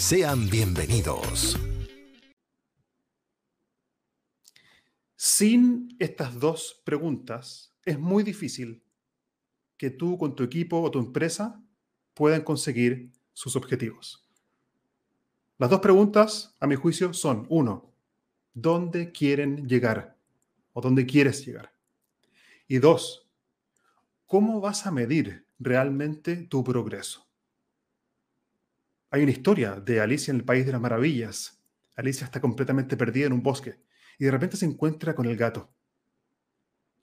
Sean bienvenidos. Sin estas dos preguntas, es muy difícil que tú con tu equipo o tu empresa puedan conseguir sus objetivos. Las dos preguntas, a mi juicio, son, uno, ¿dónde quieren llegar? ¿O dónde quieres llegar? Y dos, ¿cómo vas a medir realmente tu progreso? Hay una historia de Alicia en el País de las Maravillas. Alicia está completamente perdida en un bosque y de repente se encuentra con el gato.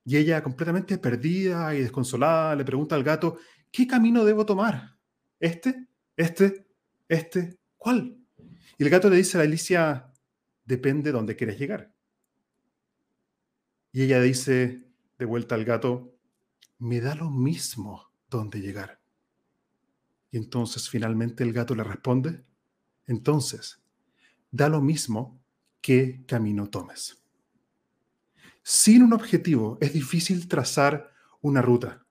Y ella, completamente perdida y desconsolada, le pregunta al gato, ¿qué camino debo tomar? ¿Este? ¿Este? ¿Este? ¿Cuál? Y el gato le dice a Alicia, depende de dónde quieres llegar. Y ella dice, de vuelta al gato, me da lo mismo dónde llegar. Y entonces finalmente el gato le responde, entonces, da lo mismo qué camino tomes. Sin un objetivo es difícil trazar una ruta,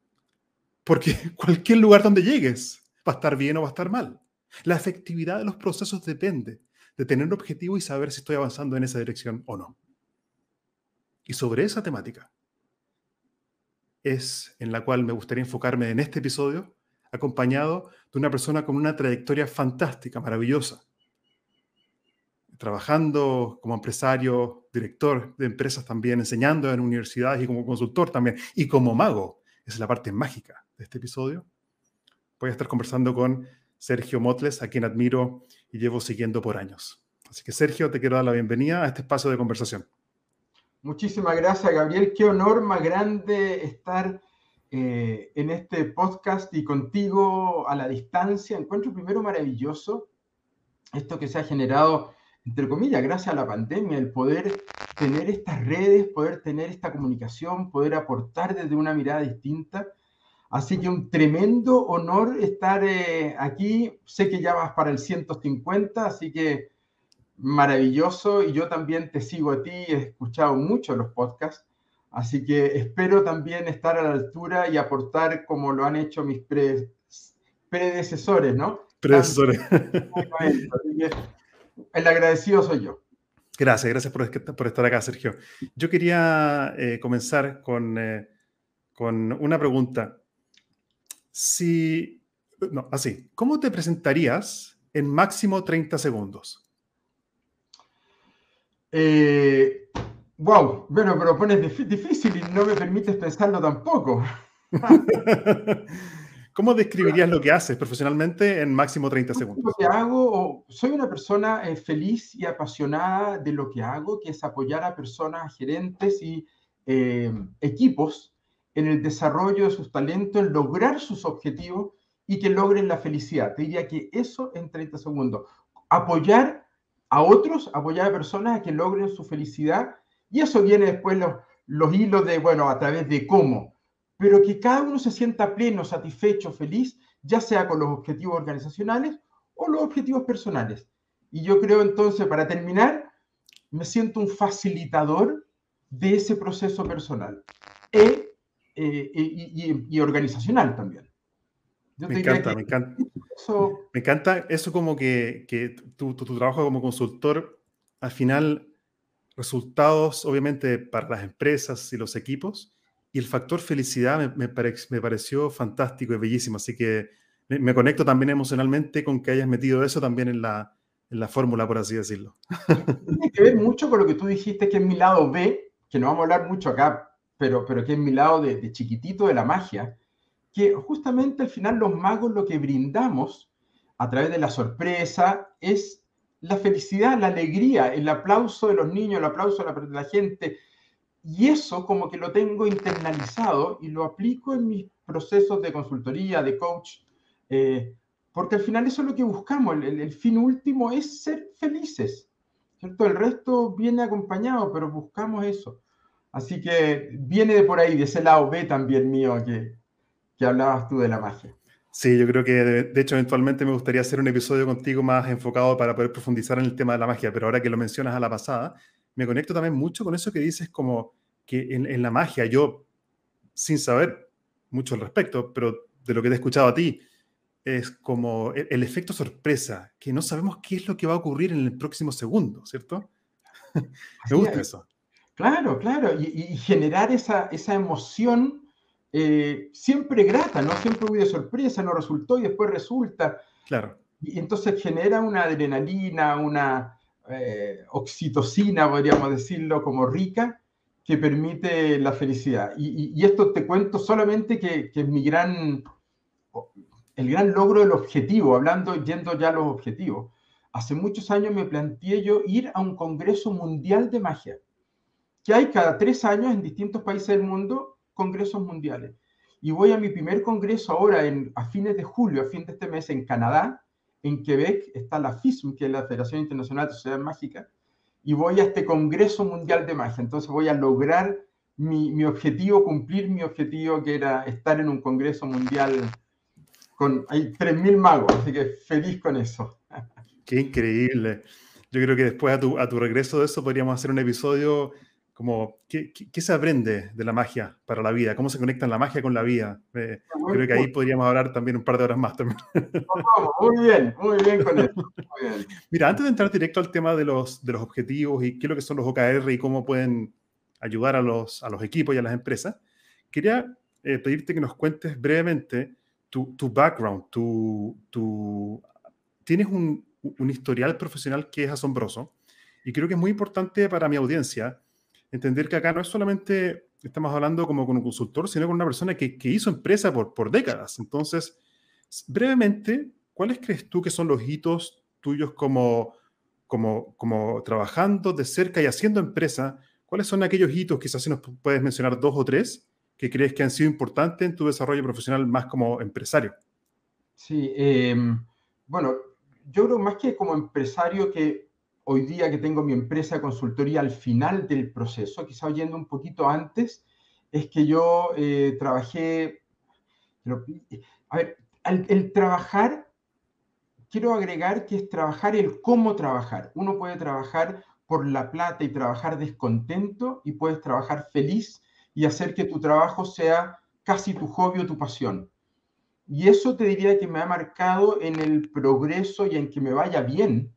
porque cualquier lugar donde llegues va a estar bien o va a estar mal. La efectividad de los procesos depende de tener un objetivo y saber si estoy avanzando en esa dirección o no. Y sobre esa temática es en la cual me gustaría enfocarme en este episodio, acompañado de una persona con una trayectoria fantástica, maravillosa, trabajando como empresario, director de empresas también, enseñando en universidades y como consultor también, y como mago. Esa es la parte mágica de este episodio. Voy a estar conversando con Sergio Motles, a quien admiro y llevo siguiendo por años. Así que Sergio, te quiero dar la bienvenida a este espacio de conversación. Muchísimas gracias, Gabriel. Qué honor más grande estar eh, en este podcast y contigo a la distancia. Encuentro primero maravilloso esto que se ha generado, entre comillas, gracias a la pandemia, el poder tener estas redes, poder tener esta comunicación, poder aportar desde una mirada distinta. Así que un tremendo honor estar eh, aquí. Sé que ya vas para el 150, así que maravilloso y yo también te sigo a ti, he escuchado mucho los podcasts, así que espero también estar a la altura y aportar como lo han hecho mis predecesores, ¿no? Predecesores. El agradecido soy yo. Gracias, gracias por, estar acá, Sergio. Yo quería eh, comenzar con, eh, con una pregunta. Si, no, así, ¿cómo te presentarías en máximo 30 segundos? Eh, wow, bueno, pero pones difícil y no me permites pensarlo tampoco. ¿Cómo describirías lo que haces profesionalmente en máximo 30 segundos? Lo que hago, soy una persona eh, feliz y apasionada de lo que hago, que es apoyar a personas, gerentes y eh, equipos en el desarrollo de sus talentos, en lograr sus objetivos y que logren la felicidad. Te diría que eso en 30 segundos. Apoyar a otros, apoyar a personas a que logren su felicidad. Y eso viene después los, los hilos de, bueno, a través de cómo. Pero que cada uno se sienta pleno, satisfecho, feliz, ya sea con los objetivos organizacionales o los objetivos personales. Y yo creo entonces, para terminar, me siento un facilitador de ese proceso personal e, eh, y, y organizacional también me encanta, me encanta. Eso... Me encanta eso como que, que tu, tu, trabajo como consultor, al final, resultados obviamente para las empresas y los equipos, y el factor felicidad me, me, me pareció fantástico y bellísimo, así que me, conecto también emocionalmente con que hayas metido eso también en la, en la fórmula, por así decirlo. Tiene que ver mucho con lo que tú dijiste, que es mi lado B, que no vamos a hablar mucho acá, pero, pero que es mi lado de chiquitito de la magia, que justamente al final los magos lo que brindamos a través de la sorpresa es la felicidad, la alegría, el aplauso de los niños, el aplauso de la, gente. Y eso como que lo tengo internalizado y lo aplico en mis procesos de consultoría, de coach, eh, porque al final eso es lo que buscamos, el, fin último es ser felices, ¿cierto? El resto viene acompañado, pero buscamos eso. Así que viene de por ahí, de ese lado B también mío que, que hablabas tú de la magia. Sí, yo creo que de, hecho eventualmente me gustaría hacer un episodio contigo más enfocado para poder profundizar en el tema de la magia, pero ahora que lo mencionas a la pasada, me conecto también mucho con eso que dices como que en, la magia yo, sin saber mucho al respecto, pero de lo que te he escuchado a ti, es como el, efecto sorpresa, que no sabemos qué es lo que va a ocurrir en el próximo segundo, ¿cierto? me gusta eso. Claro, claro, y, y generar esa, esa emoción eh, siempre grata, ¿no? Siempre hubo de sorpresa, no resultó y después resulta. Claro. Y entonces genera una adrenalina, una eh, oxitocina, podríamos decirlo, como rica, que permite la felicidad. Y, esto te cuento solamente que, que, es mi gran, el gran logro del objetivo, hablando, yendo ya a los objetivos. Hace muchos años me planteé yo ir a un Congreso Mundial de Magia, que hay cada tres años en distintos países del mundo congresos mundiales. Y voy a mi primer congreso ahora a fines de julio, a fin de este mes, en Canadá, en Quebec, está la FISM, que es la Federación Internacional de Sociedades Mágicas, y voy a este Congreso Mundial de Magia. Entonces voy a lograr mi, mi, objetivo, cumplir mi objetivo, que era estar en un Congreso Mundial con... Hay 3.000 magos, así que feliz con eso. Qué increíble. Yo creo que después a tu, a tu regreso de eso podríamos hacer un episodio como, ¿qué, ¿qué, se aprende de la magia para la vida? ¿Cómo se conecta la magia con la vida? Eh, creo que ahí podríamos hablar también un par de horas más también. Muy bien, muy bien con eso. Mira, antes de entrar directo al tema de los, de los objetivos y qué es lo que son los OKR y cómo pueden ayudar a los, a los equipos y a las empresas, quería eh, pedirte que nos cuentes brevemente tu, tu background, tu, tu, tienes un, un historial profesional que es asombroso y creo que es muy importante para mi audiencia entender que acá no es solamente estamos hablando como con un consultor, sino con una persona que, hizo empresa por, décadas. Entonces, brevemente, ¿cuáles crees tú que son los hitos tuyos como, como, trabajando de cerca y haciendo empresa? ¿Cuáles son aquellos hitos, quizás si nos puedes mencionar dos o tres, que crees que han sido importantes en tu desarrollo profesional más como empresario? Sí, eh, bueno, yo creo más que como empresario que hoy día que tengo mi empresa consultoría al final del proceso, quizá oyendo un poquito antes, es que yo eh, trabajé, a ver, el, trabajar, quiero agregar que es trabajar el cómo trabajar. Uno puede trabajar por la plata y trabajar descontento y puedes trabajar feliz y hacer que tu trabajo sea casi tu hobby o tu pasión. Y eso te diría que me ha marcado en el progreso y en que me vaya bien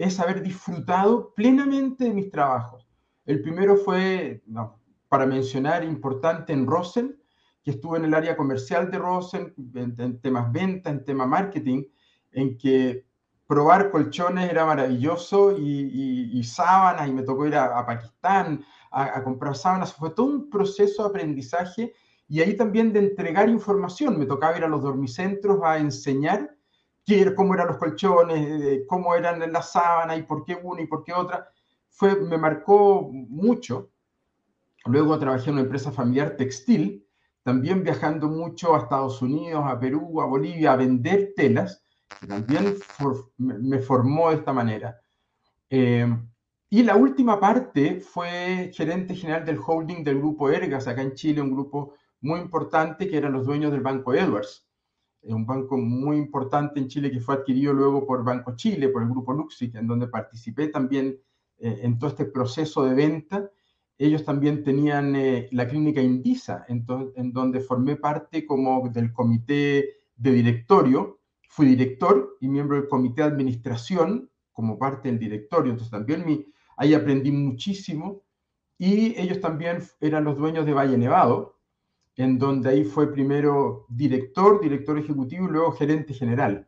es haber disfrutado plenamente de mis trabajos. El primero fue, para mencionar, importante en Rosen, que estuve en el área comercial de Rosen, en, temas venta, en tema marketing, en que probar colchones era maravilloso y, sábanas, y me tocó ir a, Pakistán a, a, comprar sábanas. Fue todo un proceso de aprendizaje y ahí también de entregar información. Me tocaba ir a los dormicentros a enseñar cómo eran los colchones, cómo eran las sábanas y por qué una y por qué otra, fue, me marcó mucho. Luego trabajé en una empresa familiar textil, también viajando mucho a Estados Unidos, a Perú, a Bolivia, a vender telas, que también me formó de esta manera. Eh, y la última parte fue gerente general del holding del grupo Ergas, acá en Chile, un grupo muy importante que eran los dueños del Banco Edwards un banco muy importante en Chile que fue adquirido luego por Banco Chile, por el grupo Luxic, en donde participé también eh, en todo este proceso de venta. Ellos también tenían eh, la clínica Indisa, en, en, donde formé parte como del comité de directorio. Fui director y miembro del comité de administración como parte del directorio. Entonces también mi, ahí aprendí muchísimo. Y ellos también eran los dueños de Valle Nevado, en donde ahí fue primero director, director ejecutivo y luego gerente general.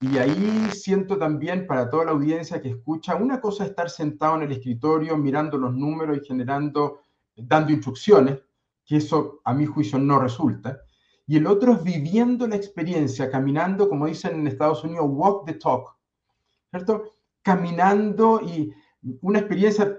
Y ahí siento también para toda la audiencia que escucha, una cosa es estar sentado en el escritorio mirando los números y generando, dando instrucciones, que eso a mi juicio no resulta. Y el otro es viviendo la experiencia, caminando, como dicen en Estados Unidos, walk the talk, ¿cierto? Caminando y una experiencia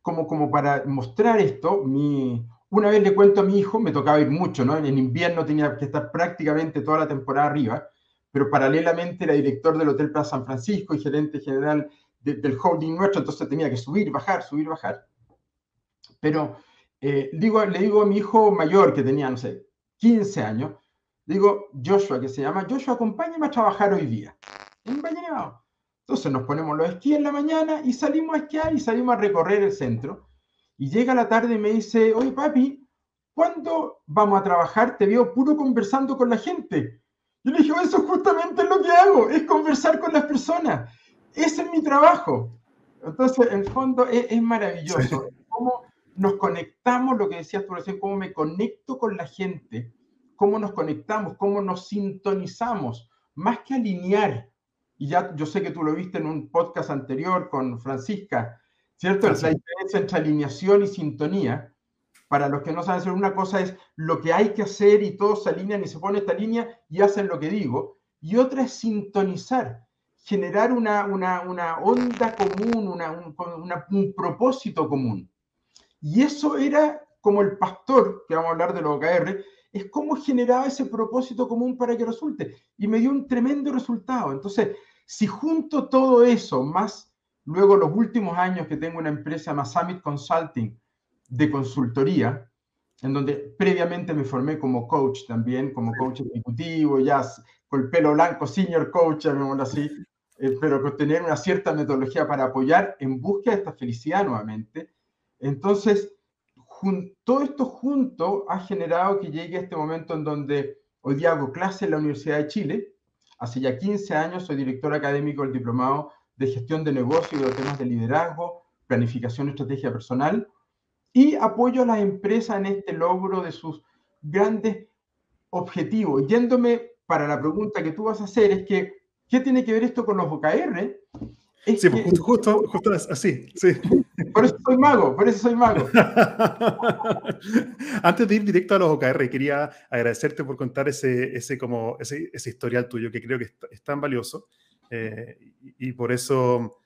como, como para mostrar esto, mi, una vez le cuento a mi hijo, me tocaba ir mucho, ¿no? En invierno tenía que estar prácticamente toda la temporada arriba, pero paralelamente era director del Hotel Plaza San Francisco y gerente general del holding nuestro, entonces tenía que subir, bajar, subir, bajar. Pero eh, digo, le digo a mi hijo mayor, que tenía, no sé, 15 años, digo, Joshua, que se llama, Joshua, acompáñame a trabajar hoy día. En Valle Entonces nos ponemos los esquí en la mañana y salimos a esquiar y salimos a recorrer el centro. Y llega la tarde y me dice, oye papi, ¿cuándo vamos a trabajar? Te veo puro conversando con la gente. Y le dije, eso justamente es lo que hago, es conversar con las personas. Ese es mi trabajo. Entonces, en el fondo, es, maravilloso. Cómo nos conectamos, lo que decías tú recién, cómo me conecto con la gente, cómo nos conectamos, cómo nos sintonizamos, más que alinear. Y ya yo sé que tú lo viste en un podcast anterior con Francisca, ¿cierto? La diferencia entre alineación y sintonía. Para los que no saben hacer una cosa es lo que hay que hacer y todos se alinean y se pone esta línea y hacen lo que digo. Y otra es sintonizar, generar una, una, una onda común, una, un, un, propósito común. Y eso era como el pastor, que vamos a hablar de los OKR, es cómo generaba ese propósito común para que resulte. Y me dio un tremendo resultado. Entonces, si junto todo eso, más luego los últimos años que tengo una empresa más Summit Consulting, de consultoría, en donde previamente me formé como coach también, como coach ejecutivo, ya con el pelo blanco, senior coach, llamémoslo así, eh, pero con tener una cierta metodología para apoyar en búsqueda de esta felicidad nuevamente. Entonces, todo esto junto ha generado que llegue a este momento en donde hoy día hago clase en la Universidad de Chile. Hace ya 15 años soy director académico del Diplomado de Gestión de Negocios y de temas de liderazgo, planificación y estrategia personal y apoyo a las empresas en este logro de sus grandes objetivos. Yéndome para la pregunta que tú vas a hacer, es que, ¿qué tiene que ver esto con los OKR? sí, pues, justo, justo, así, sí. Por eso soy mago, por eso soy mago. Antes de ir directo a los OKR, quería agradecerte por contar ese, ese, como, ese, ese historial tuyo, que creo que es, tan valioso. Eh, y, por eso,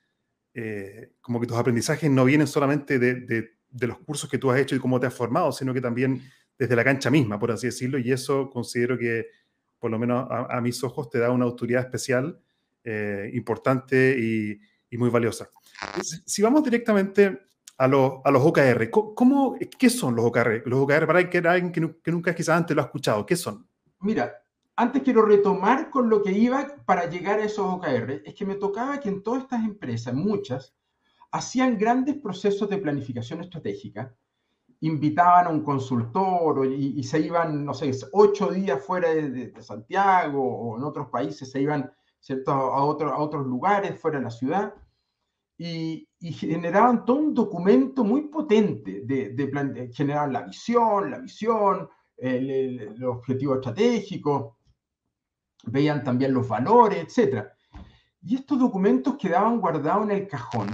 eh, como que tus aprendizajes no vienen solamente de, de de los cursos que tú has hecho y cómo te has formado, sino que también desde la cancha misma, por así decirlo, y eso considero que, por lo menos a, mis ojos, te da una autoridad especial, eh, importante y, muy valiosa. Si vamos directamente a, los, a los OKR, ¿cómo, ¿qué son los OKR? Los OKR, para alguien que, que nunca quizás antes lo ha escuchado, ¿qué son? Mira, antes quiero retomar con lo que iba para llegar a esos OKR, es que me tocaba que en todas estas empresas, muchas, hacían grandes procesos de planificación estratégica, invitaban a un consultor y, se iban, no sé, ocho días fuera de, Santiago o en otros países se iban ¿cierto? A, otro, a otros lugares fuera de la ciudad. Y, generaban todo un documento muy potente de, de, generaban la visión, la visión, el, el, objetivo estratégico, veían también los valores, etc. Y estos documentos quedaban guardados en el cajón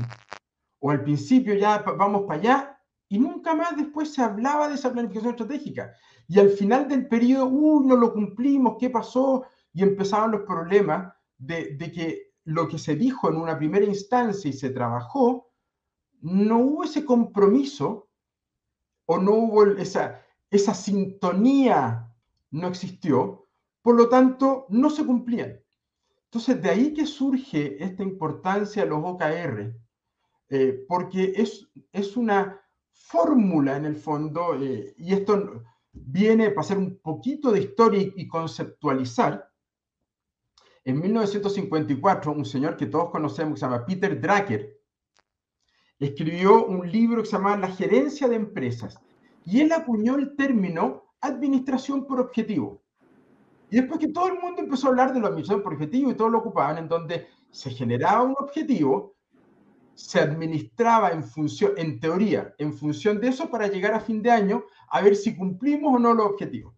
o al principio ya vamos para allá y nunca más después se hablaba de esa planificación estratégica. Y al final del periodo, uy, no lo cumplimos, ¿qué pasó? Y empezaban los problemas de, que lo que se dijo en una primera instancia y se trabajó, no hubo ese compromiso o no hubo esa, esa sintonía, no existió, por lo tanto, no se cumplían. Entonces, de ahí que surge esta importancia de los OKR, eh, porque es, es una fórmula en el fondo, eh, y esto viene para hacer un poquito de historia y, conceptualizar. En 1954, un señor que todos conocemos, que se llama Peter Drucker, escribió un libro que se llama La gerencia de empresas, y él acuñó el término administración por objetivo. Y después que todo el mundo empezó a hablar de la administración por objetivo y todos lo ocupaban, en donde se generaba un objetivo se administraba en función, en teoría, en función de eso para llegar a fin de año a ver si cumplimos o no los objetivos.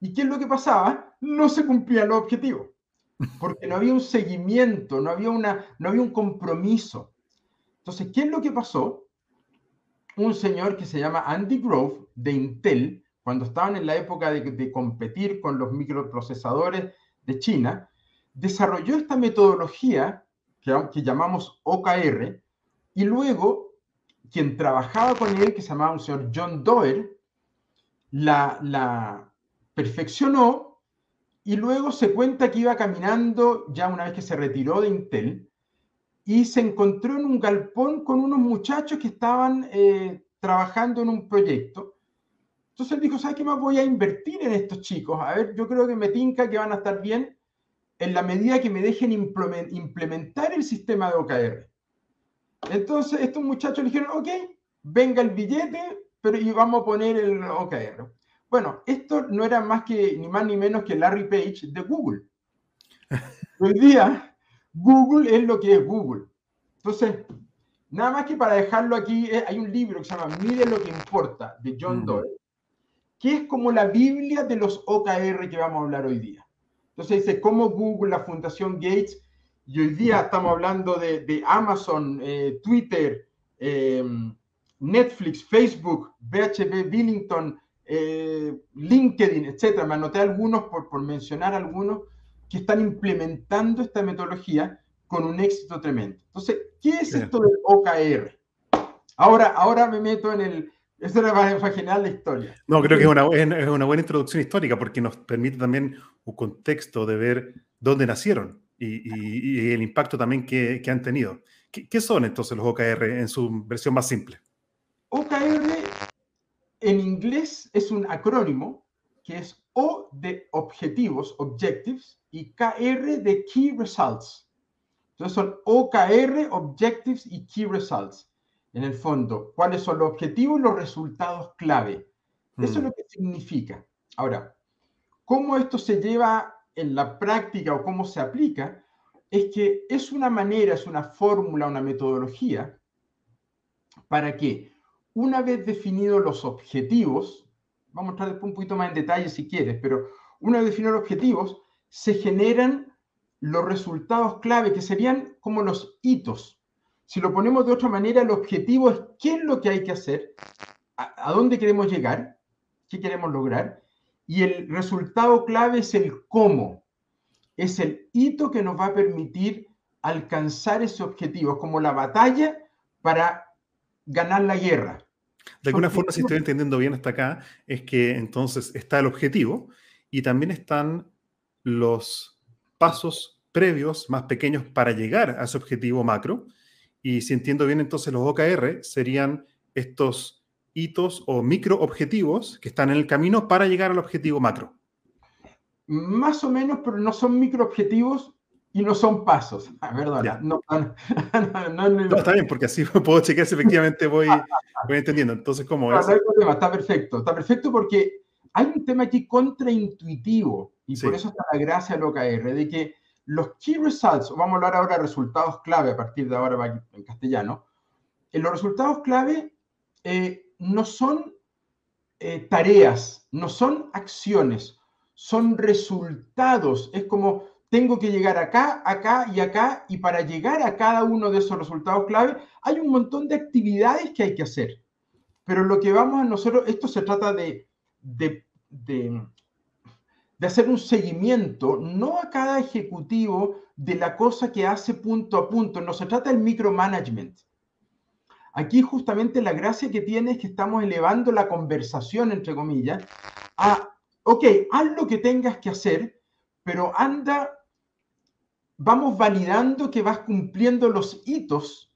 ¿Y qué es lo que pasaba? No se cumplían los objetivos. porque no había un seguimiento, no había, una, no había un compromiso. Entonces, ¿qué es lo que pasó? Un señor que se llama Andy Grove de Intel, cuando estaban en la época de, competir con los microprocesadores de China, desarrolló esta metodología que, llamamos OKR y luego quien trabajaba con él, que se llamaba un señor John Doerr, la, la perfeccionó y luego se cuenta que iba caminando ya una vez que se retiró de Intel y se encontró en un galpón con unos muchachos que estaban eh, trabajando en un proyecto. Entonces él dijo, ¿sabes qué más voy a invertir en estos chicos? A ver, yo creo que me tinca que van a estar bien en la medida que me dejen implementar el sistema de OKR. Entonces estos muchachos le dijeron, ok, venga el billete, pero y vamos a poner el OKR. Bueno, esto no era más que ni más ni menos que Larry Page de Google. Hoy día, Google es lo que es Google. Entonces, nada más que para dejarlo aquí, eh, hay un libro que se llama Mire lo que importa, de John Doyle, que es como la Biblia de los OKR que vamos a hablar hoy día. Entonces dice cómo Google, la Fundación Gates, y hoy día estamos hablando de, Amazon, eh, Twitter, eh, Netflix, Facebook, BHP, Billington, eh, LinkedIn, etcétera. Me anoté algunos por, por mencionar algunos que están implementando esta metodología con un éxito tremendo. Entonces, ¿qué es esto del OKR? Ahora, ahora me meto en el... Eso era para general la historia. No, creo que es una, es una buena introducción histórica porque nos permite también un contexto de ver dónde nacieron y, y, el impacto también que, que han tenido. ¿Qué, ¿Qué, son entonces los OKR en su versión más simple? OKR en inglés es un acrónimo que es O de objetivos, objectives, y KR de key results. Entonces son OKR, objectives y key results. En el fondo, ¿cuáles son los objetivos y los resultados clave? Eso es lo que significa. Ahora, ¿cómo esto se lleva en la práctica o cómo se aplica? Es que es una manera, es una fórmula, una metodología para que una vez definidos los objetivos, vamos a entrar después un poquito más en detalle si quieres, pero una vez definidos los objetivos, se generan los resultados clave, que serían como los hitos. Si lo ponemos de otra manera, el objetivo es qué es lo que hay que hacer, a, dónde queremos llegar, qué queremos lograr, y el resultado clave es el cómo. Es el hito que nos va a permitir alcanzar ese objetivo, como la batalla para ganar la guerra. De alguna forma, si estoy entendiendo bien hasta acá, es que entonces está el objetivo y también están los pasos previos más pequeños para llegar a ese objetivo macro. Y si entiendo bien, entonces los OKR serían estos hitos o micro objetivos que están en el camino para llegar al objetivo macro. Más o menos, pero no son micro objetivos y no son pasos. Ah, verdad. No, no, está bien, porque así puedo chequear si efectivamente voy, voy entendiendo. Entonces, ¿cómo es? Está perfecto. Está perfecto porque hay un tema aquí contraintuitivo y por eso está la gracia del OKR, de que los key results, vamos a hablar ahora de resultados clave a partir de ahora en castellano, en los resultados clave eh, no son eh, tareas, no son acciones, son resultados. Es como tengo que llegar acá, acá y acá, y para llegar a cada uno de esos resultados clave hay un montón de actividades que hay que hacer. Pero lo que vamos a nosotros, esto se trata de, de hacer un seguimiento, no a cada ejecutivo de la cosa que hace punto a punto, no se trata del micromanagement. Aquí justamente la gracia que tiene es que estamos elevando la conversación, entre comillas, a, ok, haz lo que tengas que hacer, pero anda vamos validando que vas cumpliendo los hitos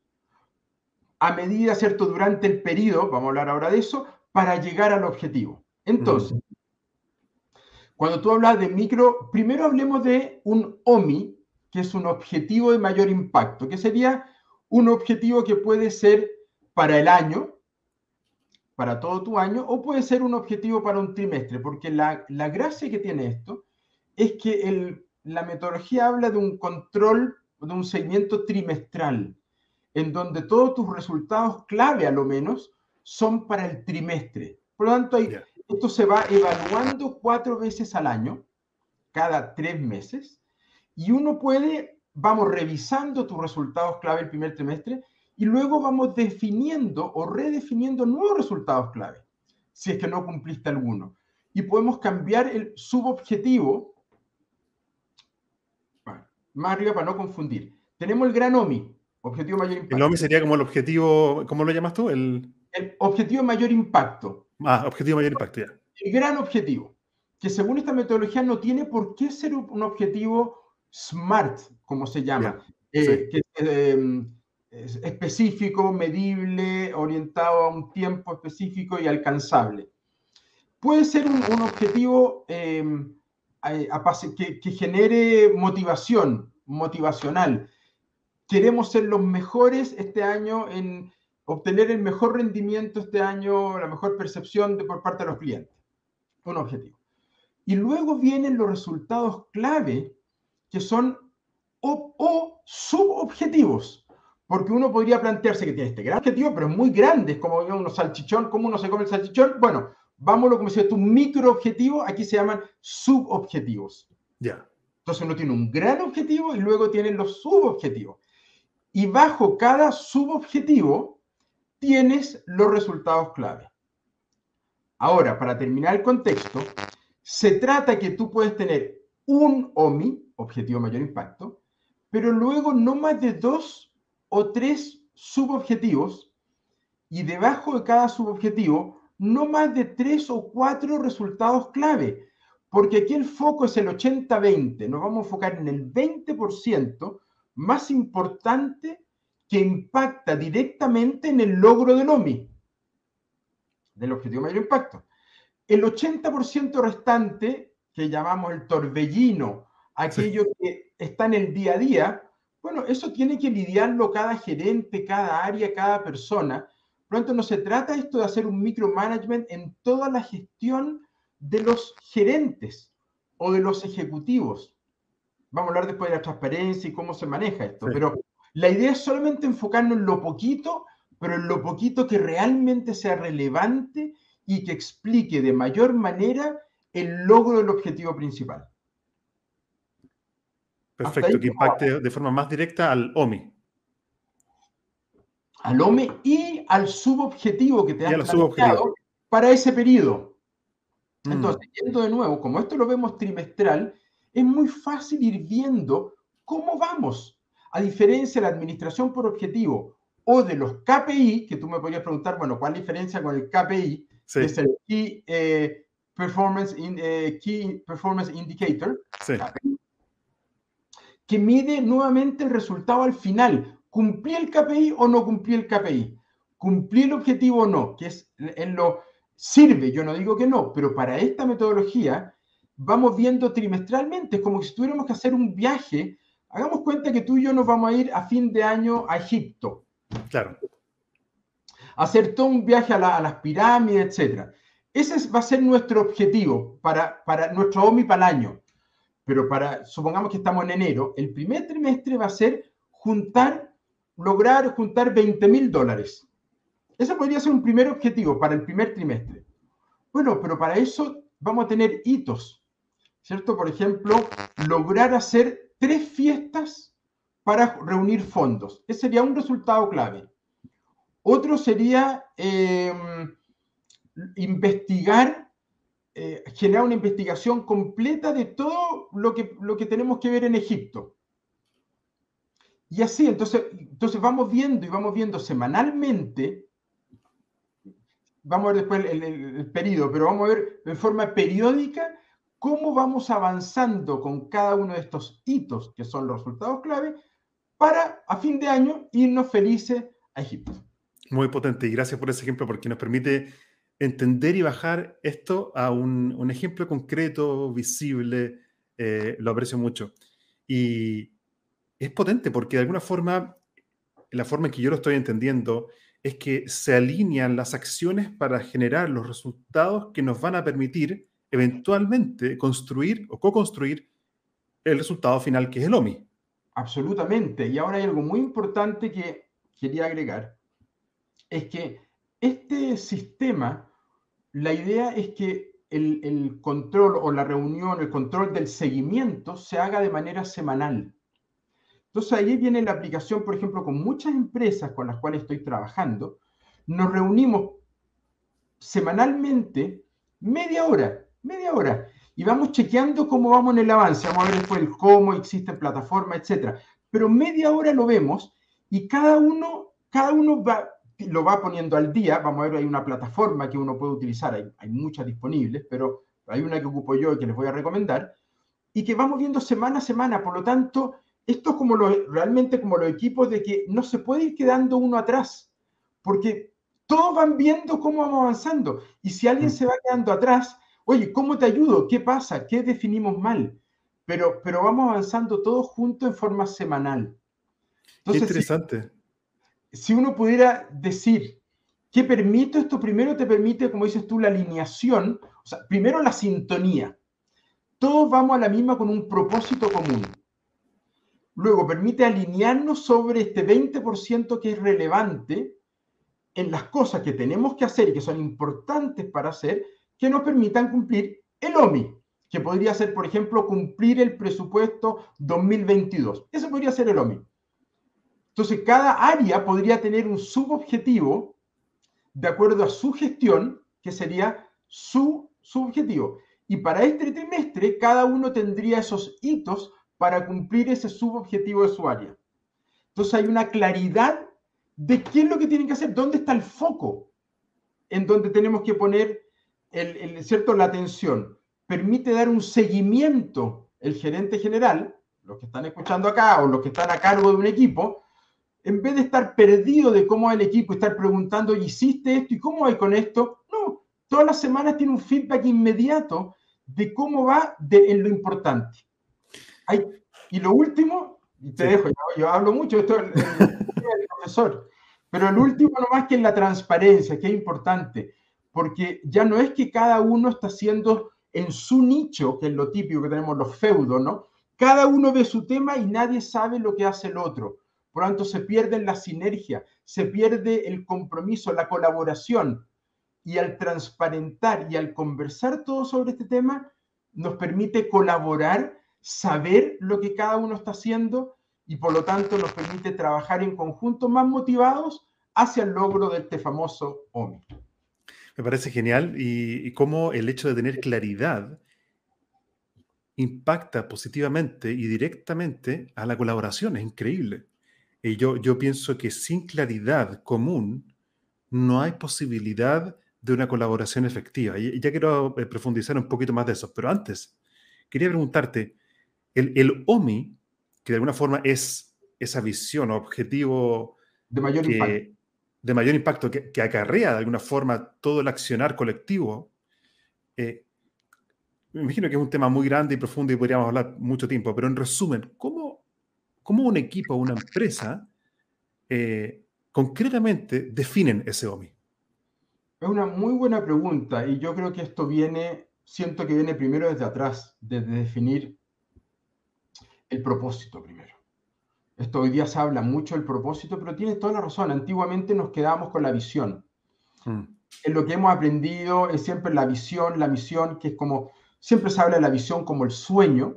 a medida, ¿cierto? Durante el periodo, vamos a hablar ahora de eso, para llegar al objetivo. Entonces, cuando tú hablas de micro, primero hablemos de un OMI, que es un objetivo de mayor impacto, que sería un objetivo que puede ser para el año, para todo tu año, o puede ser un objetivo para un trimestre, porque la, la gracia que tiene esto es que el la metodología habla de un control, de un seguimiento trimestral, en donde todos tus resultados clave, a lo menos, son para el trimestre. Por lo tanto, esto se va evaluando cuatro veces al año, cada tres meses, Y uno puede, vamos revisando tus resultados clave el primer trimestre y luego vamos definiendo o redefiniendo nuevos resultados clave, si es que no cumpliste alguno. Y podemos cambiar el subobjetivo. Bueno, más arriba para no confundir. Tenemos el gran OMI, objetivo mayor impacto. El OMI sería como el objetivo, ¿cómo lo llamas tú? El, el objetivo mayor impacto. Ah, objetivo mayor impacto, ya. El gran objetivo, que según esta metodología no tiene por qué ser un objetivo SMART, como se llama, eh, que em, es específico, medible, orientado a un tiempo específico y alcanzable. Puede ser un, objetivo em, que, que genere motivación, motivacional. Queremos ser los mejores este año en obtener el mejor rendimiento este año, la mejor percepción de, por parte de los clientes. Un objetivo. Y luego vienen los resultados clave que son o, subobjetivos. Porque uno podría plantearse que tiene este gran objetivo, pero es muy grande, es como uno salchichón, ¿cómo uno se come el salchichón? Bueno, vámonos como si tu micro objetivo, aquí se llaman subobjetivos. Ya. Entonces uno tiene un gran objetivo y luego tienen los subobjetivos. Y bajo cada subobjetivo tienes los resultados clave. Ahora, para terminar el contexto, se trata que tú puedes tener un OMI, objetivo mayor impacto, pero luego no más de dos o tres subobjetivos y debajo de cada subobjetivo no más de tres o cuatro resultados clave, porque aquí el foco es el 80-20, nos vamos a enfocar en el 20% más importante que impacta directamente en el logro del OMI, del objetivo de mayor impacto. El 80% restante, que llamamos el torbellino, aquello que está en el día a día, bueno, eso tiene que lidiarlo cada gerente, cada área, cada persona. Tanto, no se trata esto de hacer un micromanagement en toda la gestión de los gerentes o de los ejecutivos. Vamos a hablar después de la transparencia y cómo se maneja esto, pero la idea es solamente enfocarnos en lo poquito, pero en lo poquito que realmente sea relevante y que explique de mayor manera el logro del objetivo principal. Perfecto, que impacte de forma más directa al OMI. Al OMI y al subobjetivo que te has planteado para ese periodo. Mm. Entonces, yendo de nuevo, como esto lo vemos trimestral, es muy fácil ir viendo cómo vamos. A diferencia de la administración por objetivo o de los KPI, que tú me podrías preguntar, bueno, ¿cuál es la diferencia con el KPI? Es el Key, eh, Performance, eh, Key Performance Indicator, que mide nuevamente el resultado al final. ¿Cumplí el KPI o no cumplí el KPI? ¿Cumplí el objetivo o no? Que es en lo sirve, yo no digo que no, pero para esta metodología vamos viendo trimestralmente, es como si tuviéramos que hacer un viaje Hagamos cuenta que tú y yo nos vamos a ir a fin de año a Egipto. Claro. hacer todo un viaje a, las pirámides, etc. Ese va a ser nuestro objetivo para, para nuestro OMI para el año. Pero para, supongamos que estamos en enero, el primer trimestre va a ser juntar, lograr juntar 20 mil dólares. Ese podría ser un primer objetivo para el primer trimestre. Bueno, pero para eso vamos a tener hitos, ¿cierto? Por ejemplo, lograr hacer tres fiestas para reunir fondos. Ese sería un resultado clave. Otro sería em, investigar, eh, generar una investigación completa de todo lo que, lo que tenemos que ver en Egipto. Y así, entonces, entonces vamos viendo y vamos viendo semanalmente, vamos a ver después el, el periodo, pero vamos a ver de forma periódica cómo vamos avanzando con cada uno de estos hitos, que son los resultados clave, para a fin de año irnos felices a Egipto. Muy potente y gracias por ese ejemplo porque nos permite entender y bajar esto a un, ejemplo concreto, visible, eh, lo aprecio mucho. Y es potente porque de alguna forma, la forma en que yo lo estoy entendiendo, es que se alinean las acciones para generar los resultados que nos van a permitir eventualmente construir o co-construir el resultado final que es el OMI. Absolutamente. Y ahora hay algo muy importante que quería agregar. Es que este sistema, la idea es que el, el, control o la reunión, el control del seguimiento se haga de manera semanal. Entonces ahí viene la aplicación, por ejemplo, con muchas empresas con las cuales estoy trabajando, nos reunimos semanalmente media hora, media hora, y vamos chequeando cómo vamos en el avance, vamos a ver después el cómo, existe plataforma, etcétera. Pero media hora lo vemos y cada uno, cada uno va, lo va poniendo al día. Vamos a ver, hay una plataforma que uno puede utilizar, hay, hay muchas disponibles, pero hay una que ocupo yo y que les voy a recomendar, y que vamos viendo semana a semana. Por lo tanto, esto es como lo, realmente como los equipos de que no se puede ir quedando uno atrás, porque todos van viendo cómo vamos avanzando. Y si alguien mm. se va quedando atrás, oye, ¿cómo te ayudo? ¿Qué pasa? ¿Qué definimos mal? Pero, pero vamos avanzando todos juntos en forma semanal. Entonces, interesante. Si, uno pudiera decir, ¿qué permite esto? Primero te permite, como dices tú, la alineación, o sea, primero la sintonía. Todos vamos a la misma con un propósito común. Luego permite alinearnos sobre este 20% que es relevante en las cosas que tenemos que hacer y que son importantes para hacer, que nos permitan cumplir el OMI, que podría ser, por ejemplo, cumplir el presupuesto 2022. Eso podría ser el OMI. Entonces, cada área podría tener un subobjetivo de acuerdo a su gestión, que sería su subobjetivo. Y para este trimestre, cada uno tendría esos hitos para cumplir ese subobjetivo de su área. Entonces, hay una claridad de qué es lo que tienen que hacer, dónde está el foco en donde tenemos que poner el, ¿cierto? la atención. Permite dar un seguimiento el gerente general, los que están escuchando acá o los que están a cargo de un equipo, en vez de estar perdido de cómo va el equipo, estar preguntando, ¿hiciste esto y cómo hay con esto? No, todas las semanas tiene un feedback inmediato de cómo va de, en lo importante. Hay, y lo último, y te dejo, yo, hablo mucho, esto es el, profesor, pero el último nomás que es la transparencia, que es importante, porque ya no es que cada uno está haciendo en su nicho, que es lo típico que tenemos los feudos, ¿no? Cada uno ve su tema y nadie sabe lo que hace el otro. Por lo tanto, se pierde la sinergia, se pierde el compromiso, la colaboración. Y al transparentar y al conversar todo sobre este tema, nos permite colaborar, saber lo que cada uno está haciendo y por lo tanto nos permite trabajar en conjunto más motivados hacia el logro de este famoso OMI. Me parece genial y, y cómo el hecho de tener claridad impacta positivamente y directamente a la colaboración. Es increíble. Y yo, yo pienso que sin claridad común no hay posibilidad de una colaboración efectiva. Y ya quiero eh, profundizar un poquito más de eso, pero antes quería preguntarte, el, el OMI, que de alguna forma es esa visión o objetivo de mayor impacto, de mayor impacto que, que, acarrea de alguna forma todo el accionar colectivo, eh, me imagino que es un tema muy grande y profundo y podríamos hablar mucho tiempo, pero en resumen, ¿cómo ¿Cómo un equipo o una empresa eh, concretamente definen ese OMI? Es una muy buena pregunta y yo creo que esto viene, siento que viene primero desde atrás, desde definir el propósito primero. Esto hoy día se habla mucho del propósito, pero tiene toda la razón. Antiguamente nos quedábamos con la visión. Mm. En lo que hemos aprendido es siempre la visión, la misión, que es como, siempre se habla de la visión como el sueño,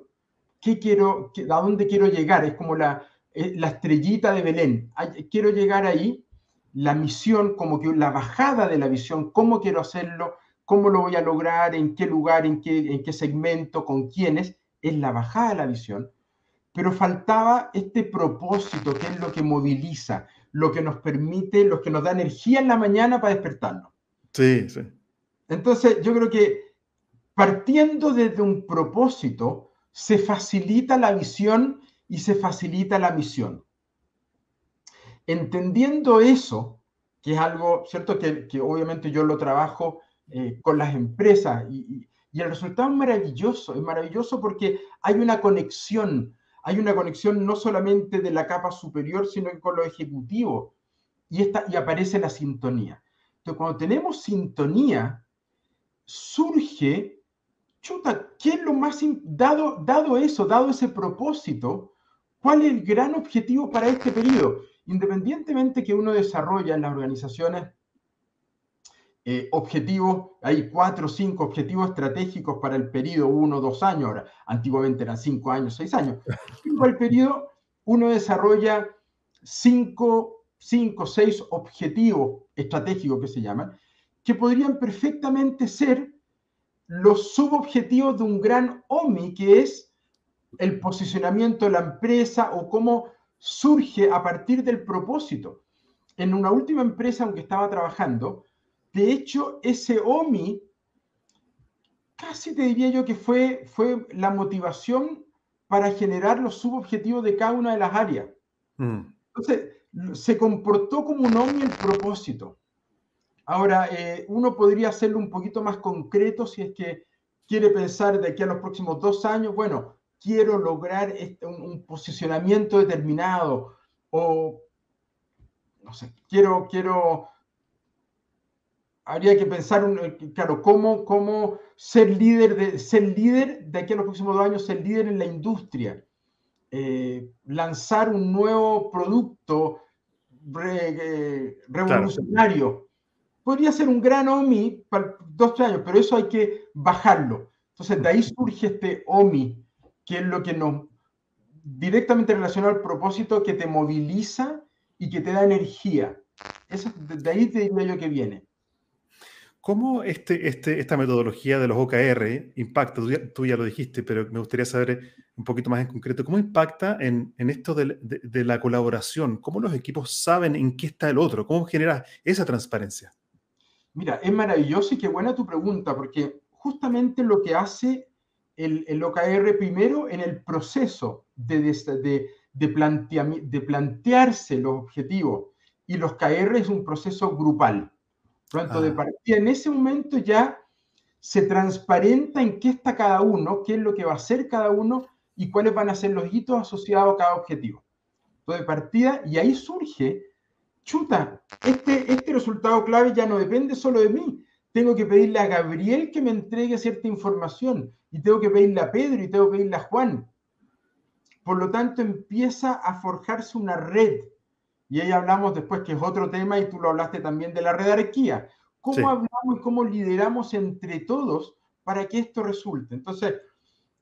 ¿qué quiero, a dónde quiero llegar? Es como la, eh, la estrellita de Belén. Quiero llegar ahí, la misión, como que la bajada de la visión, cómo quiero hacerlo, cómo lo voy a lograr, en qué lugar, en qué, en qué segmento, con quiénes, es la bajada de la visión. Pero faltaba este propósito, que es lo que moviliza, lo que nos permite, lo que nos da energía en la mañana para despertarnos. Sí, sí. Entonces, yo creo que partiendo desde un propósito, se facilita la visión y se facilita la misión. Entendiendo eso, que es algo, ¿cierto? Que, obviamente yo lo trabajo eh, con las empresas y, y, el resultado es maravilloso, es maravilloso porque hay una conexión, hay una conexión no solamente de la capa superior, sino con lo ejecutivo y, esta, y aparece la sintonía. Entonces, cuando tenemos sintonía, surge chuta, ¿qué es lo más, dado, dado eso, dado ese propósito, cuál es el gran objetivo para este periodo? Independientemente que uno desarrolla en las organizaciones eh, objetivos, hay cuatro o cinco objetivos estratégicos para el periodo, uno, dos años, ahora antiguamente eran cinco años, seis años. Para el periodo, uno desarrolla cinco, cinco, seis objetivos estratégicos que se llaman, que podrían perfectamente ser los subobjetivos de un gran OMI, que es el posicionamiento de la empresa o cómo surge a partir del propósito. En una última empresa, aunque estaba trabajando, de hecho, ese OMI, casi te diría yo que fue, fue la motivación para generar los subobjetivos de cada una de las áreas. Mm. Entonces, se comportó como un OMI el propósito. Ahora, eh, uno podría hacerlo un poquito más concreto si es que quiere pensar de aquí a los próximos dos años, bueno, quiero lograr este, un, posicionamiento determinado o, no sé, quiero, quiero habría que pensar, eh, claro, cómo, cómo ser líder de ser líder de aquí a los próximos dos años, ser líder en la industria, eh, lanzar un nuevo producto eh, revolucionario. Podría ser un gran OMI para dos años, pero eso hay que bajarlo. Entonces, de ahí surge este OMI, que es lo que nos directamente relacionado al propósito que te moviliza y que te da energía. Eso, de ahí te diría yo que viene. ¿Cómo este, este, esta metodología de los OKR impacta? Tú ya, lo dijiste, pero me gustaría saber un poquito más en concreto, ¿cómo impacta en, esto de, la colaboración? ¿Cómo los equipos saben en qué está el otro? ¿Cómo genera esa transparencia? Mira, es maravilloso y qué buena tu pregunta, porque justamente lo que hace el, el OKR primero en el proceso de, de, de plantearse los objetivos y los KR es un proceso grupal Pronto de ah. partida, en ese momento ya se transparenta en qué está cada uno, qué es lo que va a hacer cada uno y cuáles van a ser los hitos asociados a cada objetivo. Entonces, de partida, y ahí surge, chuta, este, este resultado clave ya no depende solo de mí. Tengo que pedirle a Gabriel que me entregue cierta información y tengo que pedirle a Pedro y tengo que pedirle a Juan. Por lo tanto, empieza a forjarse una red y ahí hablamos después, que es otro tema, y tú lo hablaste también de la redarquía. ¿Cómo hablamos y cómo lideramos entre todos para que esto resulte? Entonces,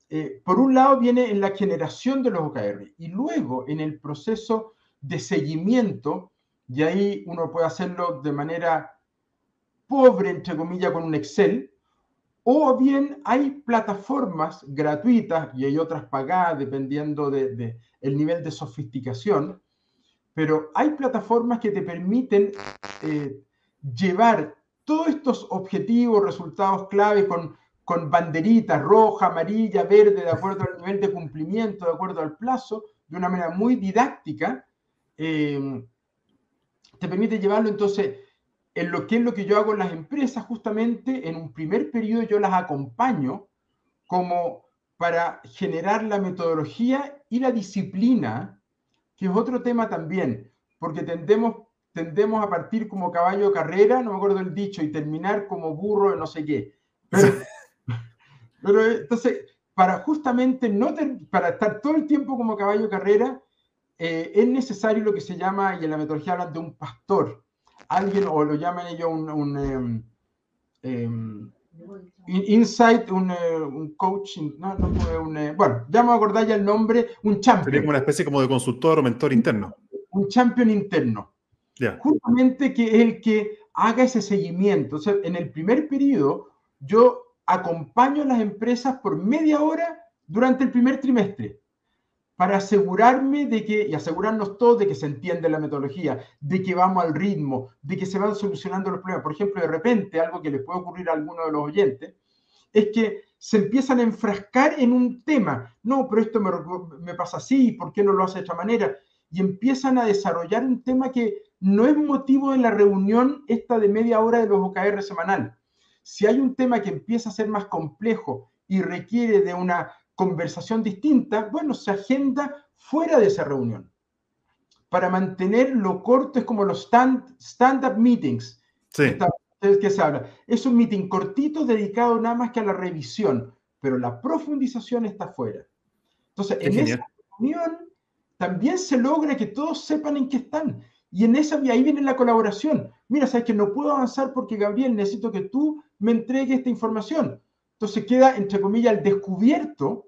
eh, por un lado viene en la generación de los OKR y luego en el proceso de seguimiento, y ahí uno puede hacerlo de manera pobre, entre comillas, con un Excel, o bien hay plataformas gratuitas y hay otras pagadas dependiendo del de, el nivel de sofisticación, pero hay plataformas que te permiten eh, llevar todos estos objetivos, resultados clave con, con banderitas roja, amarilla, verde, de acuerdo al nivel de cumplimiento, de acuerdo al plazo, de una manera muy didáctica, em, te permite llevarlo. Entonces en lo que es lo que yo hago en las empresas, justamente en un primer periodo yo las acompaño como para generar la metodología y la disciplina que es otro tema también, porque tendemos, tendemos a partir como caballo de carrera, no me acuerdo del dicho, y terminar como burro de no sé qué. Pero, entonces, para justamente no para estar todo el tiempo como caballo de carrera, eh, es necesario lo que se llama, y en la metodología hablan de un pastor, alguien, o lo llaman ellos un, un em, em, Insight, un, eh, un coach, no, no fue un, eh, bueno, ya me acordar ya el nombre, un champion. Sería como una especie como de consultor o mentor interno. Un champion interno. Justamente que es el que haga ese seguimiento. O sea, en el primer periodo, yo acompaño a las empresas por media hora durante el primer trimestre para asegurarme de que, y asegurarnos todos de que se entiende la metodología, de que vamos al ritmo, de que se van solucionando los problemas. Por ejemplo, de repente, algo que les puede ocurrir a alguno de los oyentes, es que se empiezan a enfrascar en un tema. No, pero esto me, me pasa así, ¿por qué no lo hace de esta manera? Y empiezan a desarrollar un tema que no es motivo de la reunión esta de media hora de los OKR semanal. Si hay un tema que empieza a ser más complejo y requiere de una conversación distinta, bueno, se agenda fuera de esa reunión. Para mantener lo corto es como los stand-up meetings. Sí. que se habla. Es un meeting cortito dedicado nada más que a la revisión, pero la profundización está fuera. Entonces, en esa reunión también se logra que todos sepan en qué están. Y en esa, ahí viene la colaboración. Mira, sabes que no puedo avanzar porque Gabriel, necesito que tú me entregues esta información. Entonces queda, entre comillas, el descubierto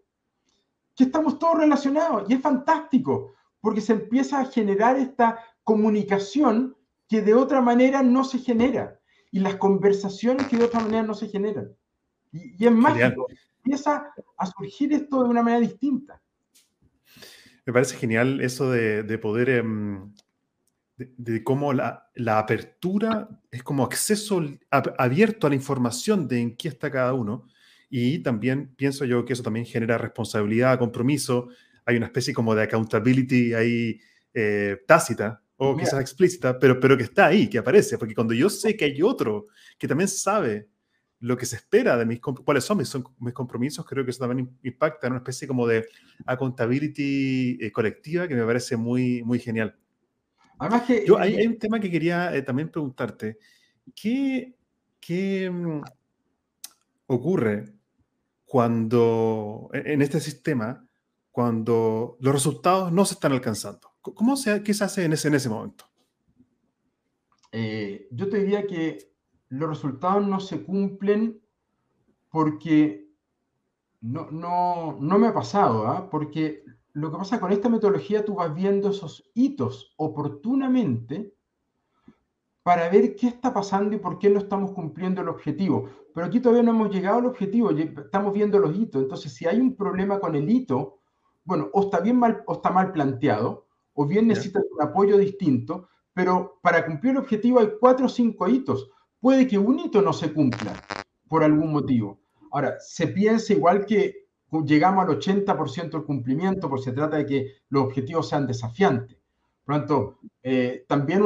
que estamos todos relacionados y es fantástico porque se empieza a generar esta comunicación que de otra manera no se genera y las conversaciones que de otra manera no se generan. Y, y es mágico. Empieza a surgir esto de una manera distinta. Me parece genial eso de, de poder em, de, cómo la, la, apertura es como acceso abierto a la información de en qué está cada uno. Y también pienso yo que eso también genera responsabilidad, compromiso. Hay una especie como de accountability ahí eh, tácita o quizás explícita, pero, pero que está ahí, que aparece. Porque cuando yo sé que hay otro que también sabe lo que se espera de mis, cuáles son mis, mis compromisos, creo que eso también impacta en una especie como de accountability eh, colectiva que me parece muy, muy genial. Además que... Yo, hay, un tema que quería eh, también preguntarte. ¿Qué, qué mm, ocurre cuando, e, en este sistema, cuando los resultados no se están alcanzando? ¿Cómo se, ¿Qué se hace en ese, en ese momento? Eh, yo te diría que los resultados no se cumplen porque no, no, no me ha pasado, ¿ah? porque lo que pasa con esta metodología, tú vas viendo esos hitos oportunamente para ver qué está pasando y por qué no estamos cumpliendo el objetivo. Pero aquí todavía no hemos llegado al objetivo, estamos viendo los hitos. Entonces, si hay un problema con el hito, bueno, o está bien mal, o está mal planteado, o bien necesita un apoyo distinto, pero para cumplir el objetivo hay cuatro o cinco hitos. Puede que un hito no se cumpla por algún motivo. Ahora, se piensa igual que llegamos al 80% del cumplimiento, porque se trata de que los objetivos sean desafiantes. Tanto, eh, también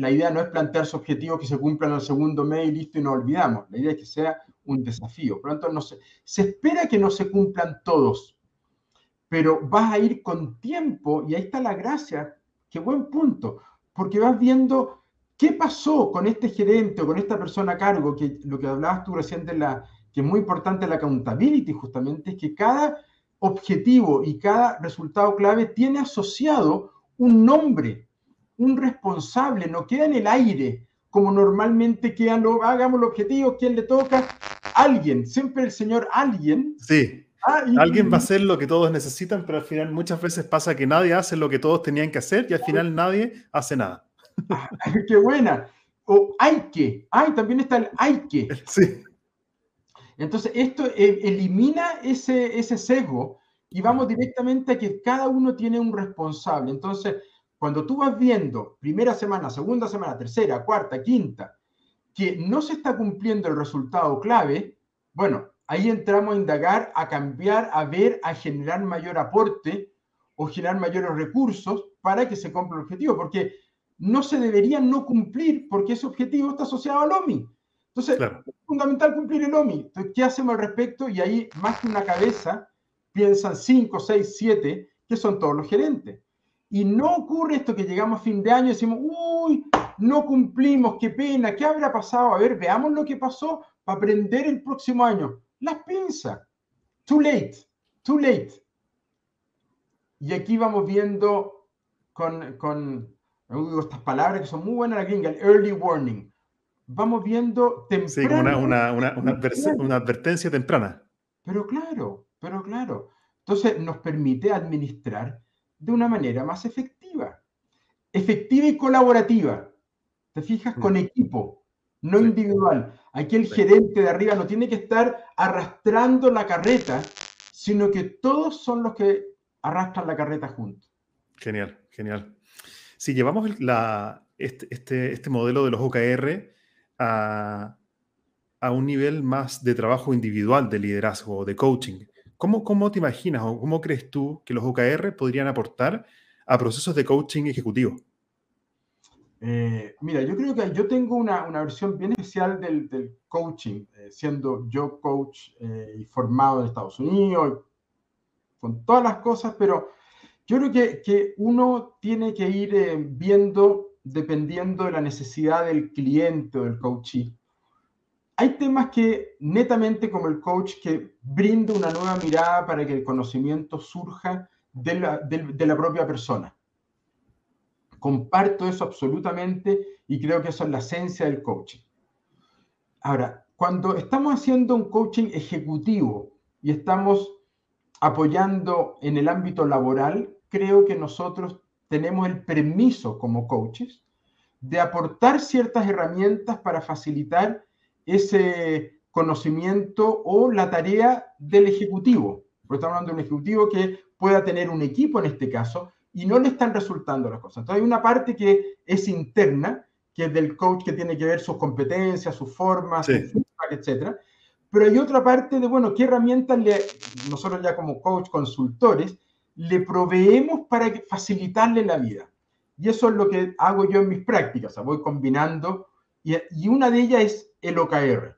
la idea no es plantearse objetivos que se cumplan al segundo mes y listo y nos olvidamos. La idea es que sea un desafío. Tanto, no se, se espera que no se cumplan todos, pero vas a ir con tiempo y ahí está la gracia. Qué buen punto, porque vas viendo qué pasó con este gerente o con esta persona a cargo, que lo que hablabas tú recién de la, que es muy importante la accountability justamente, es que cada objetivo y cada resultado clave tiene asociado un nombre, un responsable, no queda en el aire, como normalmente quedan, lo, hagamos el objetivo, ¿quién le toca? Alguien, siempre el señor alguien. Sí. Ah, alguien va a hacer lo que todos necesitan, pero al final muchas veces pasa que nadie hace lo que todos tenían que hacer y al final nadie hace nada. Ah, ¡Qué buena! O hay que, hay, también está el hay que. Sí. Entonces, esto e, elimina ese, ese sesgo y vamos directamente a que cada uno tiene un responsable. Entonces, cuando tú vas viendo primera semana, segunda semana, tercera, cuarta, quinta, que no se está cumpliendo el resultado clave, bueno, ahí entramos a indagar, a cambiar, a ver, a generar mayor aporte o generar mayores recursos para que se cumpla el objetivo, porque no se debería no cumplir porque ese objetivo está asociado al OMI. Entonces, es fundamental cumplir el OMI. Entonces, ¿qué hacemos al respecto? Y ahí, más que una cabeza, piensan 5, 6, 7, que son todos los gerentes. Y no ocurre esto que llegamos a fin de año y decimos, uy, no cumplimos, qué pena, ¿qué habrá pasado? A ver, veamos lo que pasó para aprender el próximo año. Las pinzas. Too late, too late. Y aquí vamos viendo con, con estas palabras que son muy buenas la gringa, el early warning vamos viendo temprano. Sí, una, una, una, advertencia temprana. Pero claro, pero claro. Entonces nos permite administrar de una manera más efectiva. Efectiva y colaborativa. ¿Te fijas? Con mm. equipo, no individual. Aquí el gerente de arriba no tiene que estar arrastrando la carreta, sino que todos son los que arrastran la carreta juntos. Genial, genial. Si llevamos la, este, este, este modelo de los OKR, a, un nivel más de trabajo individual, de liderazgo, de coaching. ¿Cómo, ¿Cómo te imaginas o cómo crees tú que los OKR podrían aportar a procesos de coaching ejecutivo? Eh, mira, yo creo que yo tengo una, una versión bien especial del, del coaching, eh, siendo yo coach eh, y formado en Estados Unidos, con todas las cosas, pero yo creo que, que uno tiene que ir viendo dependiendo de la necesidad del cliente o del coachee. Hay temas que netamente como el coach que brinda una nueva mirada para que el conocimiento surja de la, de, la propia persona. Comparto eso absolutamente y creo que eso es la esencia del coaching. Ahora, cuando estamos haciendo un coaching ejecutivo y estamos apoyando en el ámbito laboral, creo que nosotros tenemos el permiso como coaches de aportar ciertas herramientas para facilitar ese conocimiento o la tarea del ejecutivo. Porque estamos hablando de un ejecutivo que pueda tener un equipo en este caso y no le están resultando las cosas. Entonces hay una parte que es interna, que es del coach que tiene que ver sus competencias, sus formas, su feedback, etc. Pero hay otra parte de, bueno, ¿qué herramientas le, nosotros ya como coach, consultores, le proveemos para facilitarle la vida? Y eso es lo que hago yo en mis prácticas, o voy combinando, y, y una de ellas es el OKR.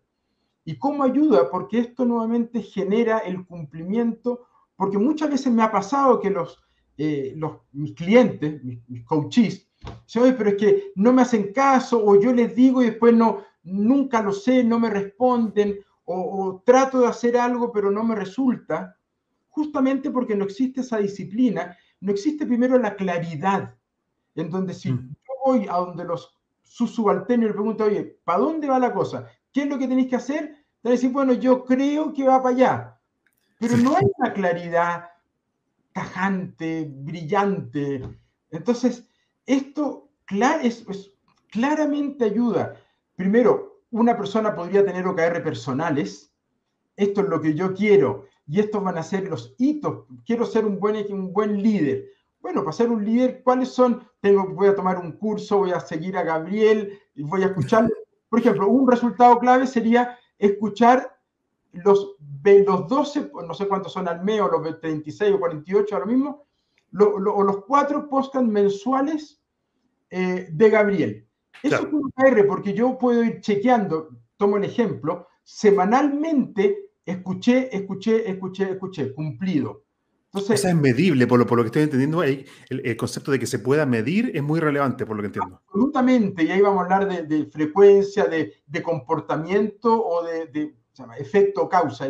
¿Y cómo ayuda? Porque esto nuevamente genera el cumplimiento, porque muchas veces me ha pasado que los, eh, los mis clientes, mis, mis coaches, dicen, pero es que no me hacen caso, o yo les digo y después no, nunca lo sé, no me responden, o, trato de hacer algo pero no me resulta, justamente porque no existe esa disciplina, no existe primero la claridad, en donde si mm. yo voy a donde los sus subalternos le pregunto, oye, ¿para dónde va la cosa? ¿Qué es lo que tenéis que hacer? Te decir, bueno, yo creo que va para allá, pero no hay una claridad tajante, brillante. Entonces, esto es, es, claramente ayuda. Primero, una persona podría tener OKR personales. Esto es lo que yo quiero y estos van a ser los hitos. Quiero ser un buen, un buen líder. Bueno, para ser un líder, ¿cuáles son? Tengo, voy a tomar un curso, voy a seguir a Gabriel y voy a escucharlo. Por ejemplo, un resultado clave sería escuchar los, los 12, no sé cuántos son al mes, o los 36 o 48 ahora mismo, o los cuatro podcasts mensuales eh, de Gabriel. Eso es un PR porque yo puedo ir chequeando, tomo el ejemplo, semanalmente escuché, escuché, escuché, escuché, cumplido. Entonces, Eso es medible, por lo, por lo que estoy entendiendo, el, el, concepto de que se pueda medir es muy relevante, por lo que entiendo. Absolutamente, y ahí vamos a hablar de, frecuencia, de, de, comportamiento o de, de efecto causa.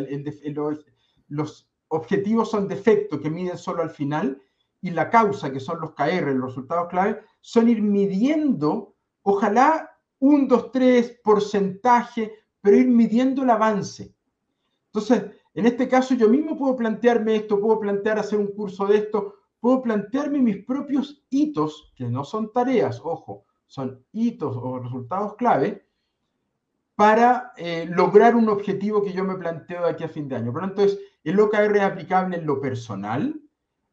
los objetivos son de efecto que miden solo al final, y la causa, que son los KR, los resultados clave, son ir midiendo, ojalá un, dos, tres, porcentaje, pero ir midiendo el avance. Entonces, en este caso yo mismo puedo plantearme esto, puedo plantear hacer un curso de esto, puedo plantearme mis propios hitos, que no son tareas, ojo, son hitos o resultados clave, para eh, lograr un objetivo que yo me planteo de aquí a fin de año. Por lo tanto, es, el OKR es aplicable en lo personal,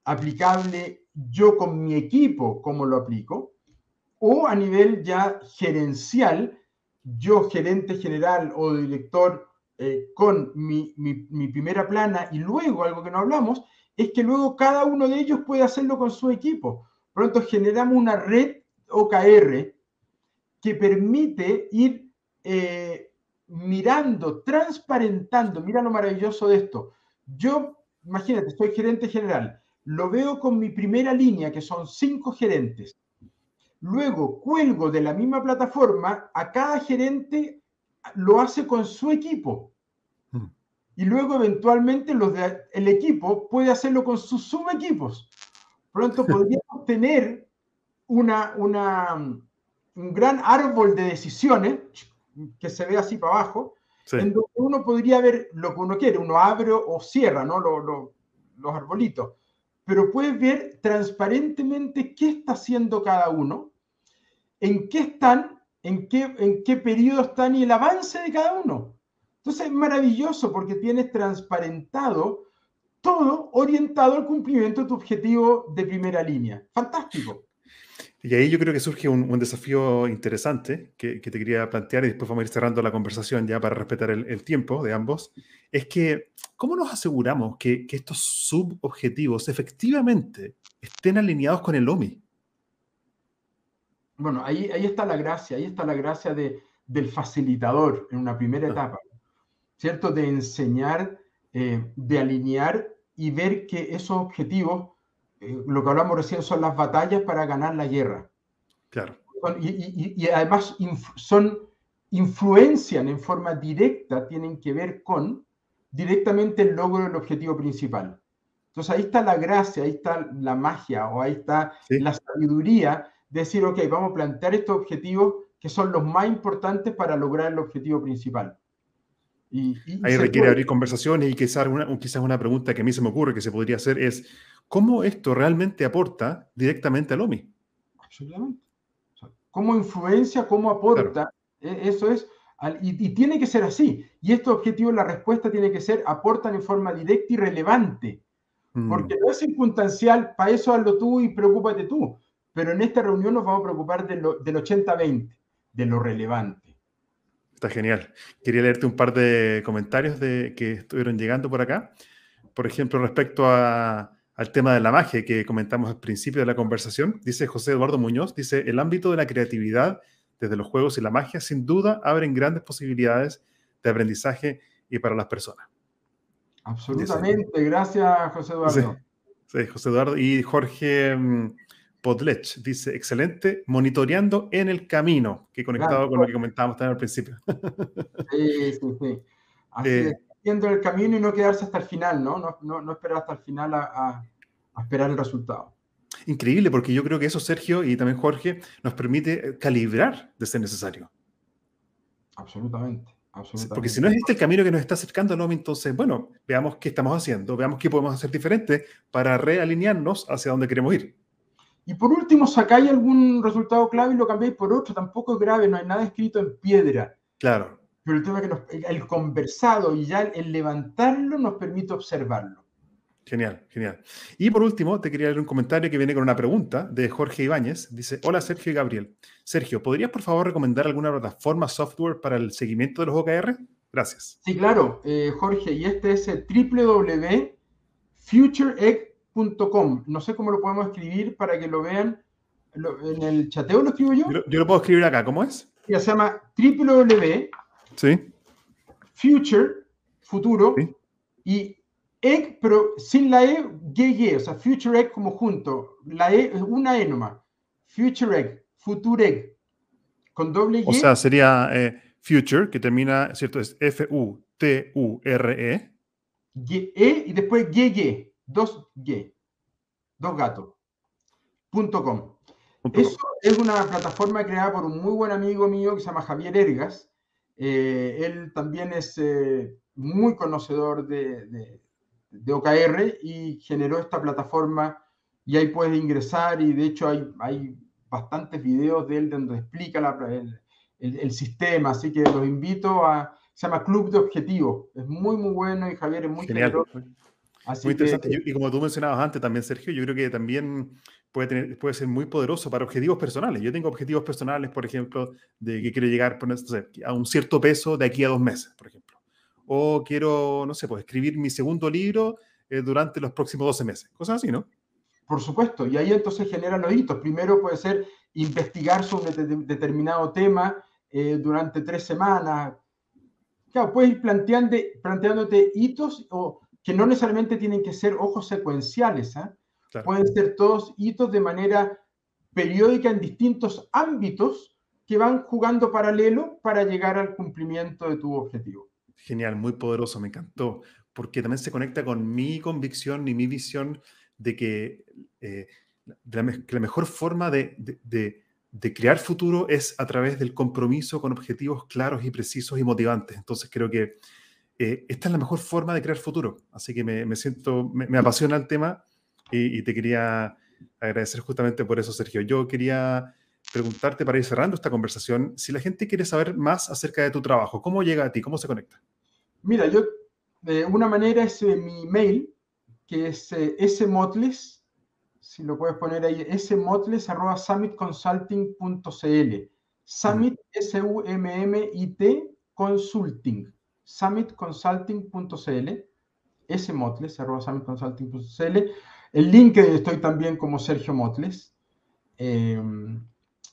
aplicable yo con mi equipo, cómo lo aplico, o a nivel ya gerencial, yo gerente general o director eh, con mi, primera plana y luego algo que no hablamos, es que luego cada uno de ellos puede hacerlo con su equipo. Pronto generamos una red OKR que permite ir eh, mirando, transparentando, mira lo maravilloso de esto. Yo, imagínate, soy gerente general, lo veo con mi primera línea, que son cinco gerentes. Luego cuelgo de la misma plataforma a cada gerente lo hace con su equipo. Hmm. Y luego eventualmente los de, el equipo puede hacerlo con sus subequipos. Pronto podríamos tener una, una, un gran árbol de decisiones que se ve así para abajo, en donde uno podría ver lo que uno quiere. Uno abre o cierra ¿no? los arbolitos. Pero puedes ver transparentemente qué está haciendo cada uno, en qué están en qué, en qué periodo están y el avance de cada uno. Entonces es maravilloso porque tienes transparentado todo orientado al cumplimiento de tu objetivo de primera línea. Fantástico. Y ahí yo creo que surge un, desafío interesante que, te quería plantear y después vamos a ir cerrando la conversación ya para respetar el, tiempo de ambos. Es que, ¿cómo nos aseguramos que, que estos subobjetivos efectivamente estén alineados con el OMI? Bueno, ahí, ahí está la gracia, ahí está la gracia de, del facilitador en una primera ah. etapa, ¿cierto? De enseñar, eh, de alinear y ver que esos objetivos, eh, lo que hablamos recién, son las batallas para ganar la guerra. Claro. Y, y, y además son, influencian en forma directa, tienen que ver con directamente el logro del objetivo principal. Entonces ahí está la gracia, ahí está la magia o ahí está la sabiduría decir, ok, vamos a plantear estos objetivos que son los más importantes para lograr el objetivo principal. Y, Ahí requiere abrir conversaciones y quizás una, quizás una pregunta que a mí se me ocurre que se podría hacer es, ¿cómo esto realmente aporta directamente al OMI? Absolutamente. ¿Cómo influencia, cómo aporta? E, eso es, y, tiene que ser así. Y este objetivo, la respuesta tiene que ser, aportan en forma directa y relevante. Mm. Porque no es circunstancial, para eso hazlo tú y preocúpate tú. Pero en esta reunión nos vamos a preocupar del 80-20, de lo relevante. Está genial. Quería leerte un par de comentarios de, que estuvieron llegando por acá. Por ejemplo, respecto al tema de la magia que comentamos al principio de la conversación, dice José Eduardo Muñoz, dice, el ámbito de la creatividad desde los juegos y la magia sin duda abren grandes posibilidades de aprendizaje y para las personas. Absolutamente, gracias José Eduardo. Sí, José Eduardo y Jorge mm, Podlech dice, excelente, monitoreando en el camino, que conectado con lo que comentábamos también al principio. Sí, sí, sí. Así eh, el camino y no quedarse hasta el final, ¿no? No, no, no esperar hasta el final a, a, esperar el resultado. Increíble, porque yo creo que eso, Sergio, y también Jorge, nos permite calibrar de ser necesario. Absolutamente. Absolutamente. Porque si no es este el camino que nos está acercando al entonces, bueno, veamos qué estamos haciendo, veamos qué podemos hacer diferente para realinearnos hacia donde queremos ir. Y por último, sacáis algún resultado clave y lo cambiáis por otro. Tampoco es grave, no hay nada escrito en piedra. Claro. Pero el tema es que el conversado y ya el levantarlo nos permite observarlo. Genial, genial. Y por último, te quería leer un comentario que viene con una pregunta de Jorge Ibáñez. Dice, hola Sergio y Gabriel. Sergio, ¿podrías por favor recomendar alguna plataforma software para el seguimiento de los OKR? Gracias. Sí, claro, eh, Jorge, y este es www.futureegg no sé cómo lo podemos escribir para que lo vean. ¿En el chateo lo escribo yo? Yo, lo puedo escribir acá, ¿cómo es? Ya se llama www. Sí. Future, futuro. Y egg, pero sin la E, GG, o sea, future egg como junto. La E es una E nomás. Future egg, future egg. Con doble O sea, sería eh, future, que termina, ¿cierto? Es F-U-T-U-R-E. E y después GG dos g dos gatos, com. Eso es una plataforma creada por un muy buen amigo mío que se llama Javier Ergas. Eh, él también es eh, muy conocedor de, de, OKR y generó esta plataforma y ahí puedes ingresar y de hecho hay, hay bastantes videos de él donde explica el, el, sistema, así que los invito a, se llama Club de Objetivos, es muy muy bueno y Javier es muy generoso muy interesante. y como tú mencionabas antes también, Sergio, yo creo que también puede, tener, puede ser muy poderoso para objetivos personales. Yo tengo objetivos personales, por ejemplo, de que quiero llegar a un cierto peso de aquí a dos meses, por ejemplo. O quiero, no sé, pues escribir mi segundo libro eh, durante los próximos 12 meses. Cosas así, ¿no? Por supuesto. Y ahí entonces generan los hitos. Primero puede ser investigar sobre determinado tema eh, durante tres semanas. Claro, puedes ir planteando, planteándote hitos o que no necesariamente tienen que ser ojos secuenciales, ¿ah? pueden ser todos hitos de manera periódica en distintos ámbitos que van jugando paralelo para llegar al cumplimiento de tu objetivo. Genial, muy poderoso, me encantó, porque también se conecta con mi convicción y mi visión de que, eh, la, mejor forma de, de, crear futuro es a través del compromiso con objetivos claros y precisos y motivantes. Entonces creo que eh, esta es la mejor forma de crear futuro. Así que me, siento, me, apasiona el tema y, te quería agradecer justamente por eso, Sergio. Yo quería preguntarte para ir cerrando esta conversación, si la gente quiere saber más acerca de tu trabajo, ¿cómo llega a ti? ¿Cómo se conecta? Mira, yo, de una manera es eh, mi mail, que es eh, smotles, si lo puedes poner ahí, smotles arroba. Summit, S-U-M-M-I-T, consulting summitconsulting.cl, smotles, arroba summitconsulting.cl. El link estoy también como Sergio Motles. Em,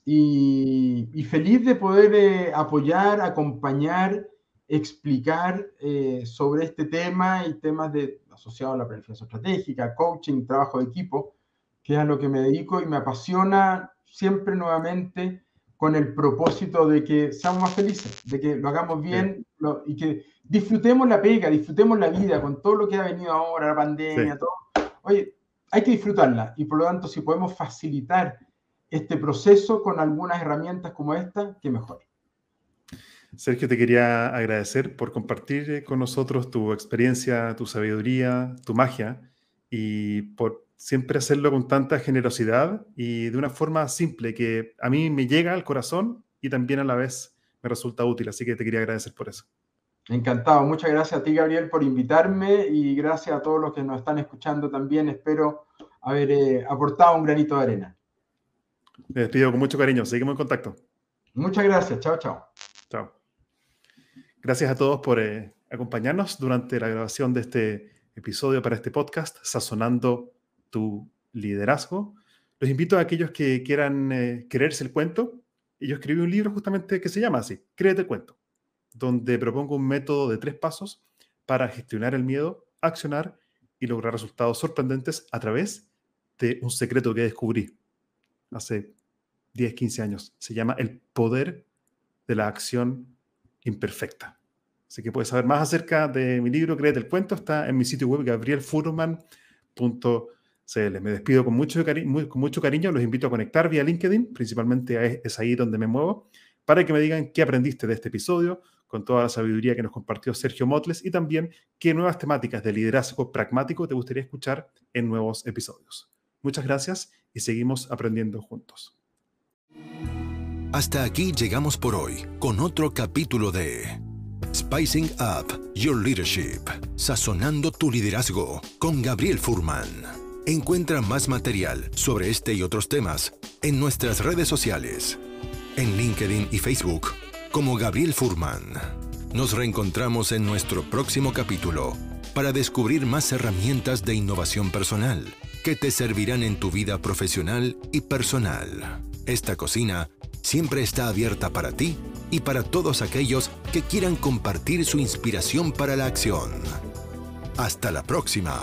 y, feliz de poder eh, apoyar, acompañar, explicar eh, sobre este tema y temas de, asociados a la planificación estratégica, coaching, trabajo de equipo, que es a lo que me dedico y me apasiona siempre nuevamente con el propósito de que seamos más felices, de que lo hagamos bien y que disfrutemos la pega, disfrutemos la vida con todo lo que ha venido ahora, la pandemia, todo. Oye, hay que disfrutarla y por lo tanto si podemos facilitar este proceso con algunas herramientas como esta, qué mejor. Sergio, te quería agradecer por compartir eh, con nosotros tu experiencia, tu sabiduría, tu magia y por siempre hacerlo con tanta generosidad y de una forma simple que a mí me llega al corazón y también a la vez me resulta útil. Así que te quería agradecer por eso. Encantado. Muchas gracias a ti, Gabriel, por invitarme y gracias a todos los que nos están escuchando también. Espero haber eh, aportado un granito de arena. Me despido con mucho cariño. Seguimos en contacto. Muchas gracias. Chao, chao. Chao. Gracias a todos por eh, acompañarnos durante la grabación de este episodio para este podcast, Sazonando tu liderazgo. Los invito a aquellos que quieran eh, creerse el cuento. Yo escribí un libro justamente que se llama así, Créete el cuento, donde propongo un método de tres pasos para gestionar el miedo, accionar y lograr resultados sorprendentes a través de un secreto que descubrí hace 10, 15 años. Se llama el poder de la acción imperfecta. Así que puedes saber más acerca de mi libro Créete el Cuento, está en mi sitio web gabrielfurman.cl. Me despido con mucho, con mucho cariño, los invito a conectar vía LinkedIn, principalmente es ahí donde me muevo, para que me digan qué aprendiste de este episodio, con toda la sabiduría que nos compartió Sergio Motles y también qué nuevas temáticas de liderazgo pragmático te gustaría escuchar en nuevos episodios. Muchas gracias y seguimos aprendiendo juntos. Hasta aquí llegamos por hoy con otro capítulo de Spicing Up Your Leadership, sazonando tu liderazgo con Gabriel Furman. Encuentra más material sobre este y otros temas en nuestras redes sociales, en LinkedIn y Facebook como Gabriel Furman. Nos reencontramos en nuestro próximo capítulo para descubrir más herramientas de innovación personal que te servirán en tu vida profesional y personal. Esta cocina siempre está abierta para ti y para todos aquellos que quieran compartir su inspiración para la acción. Hasta la próxima.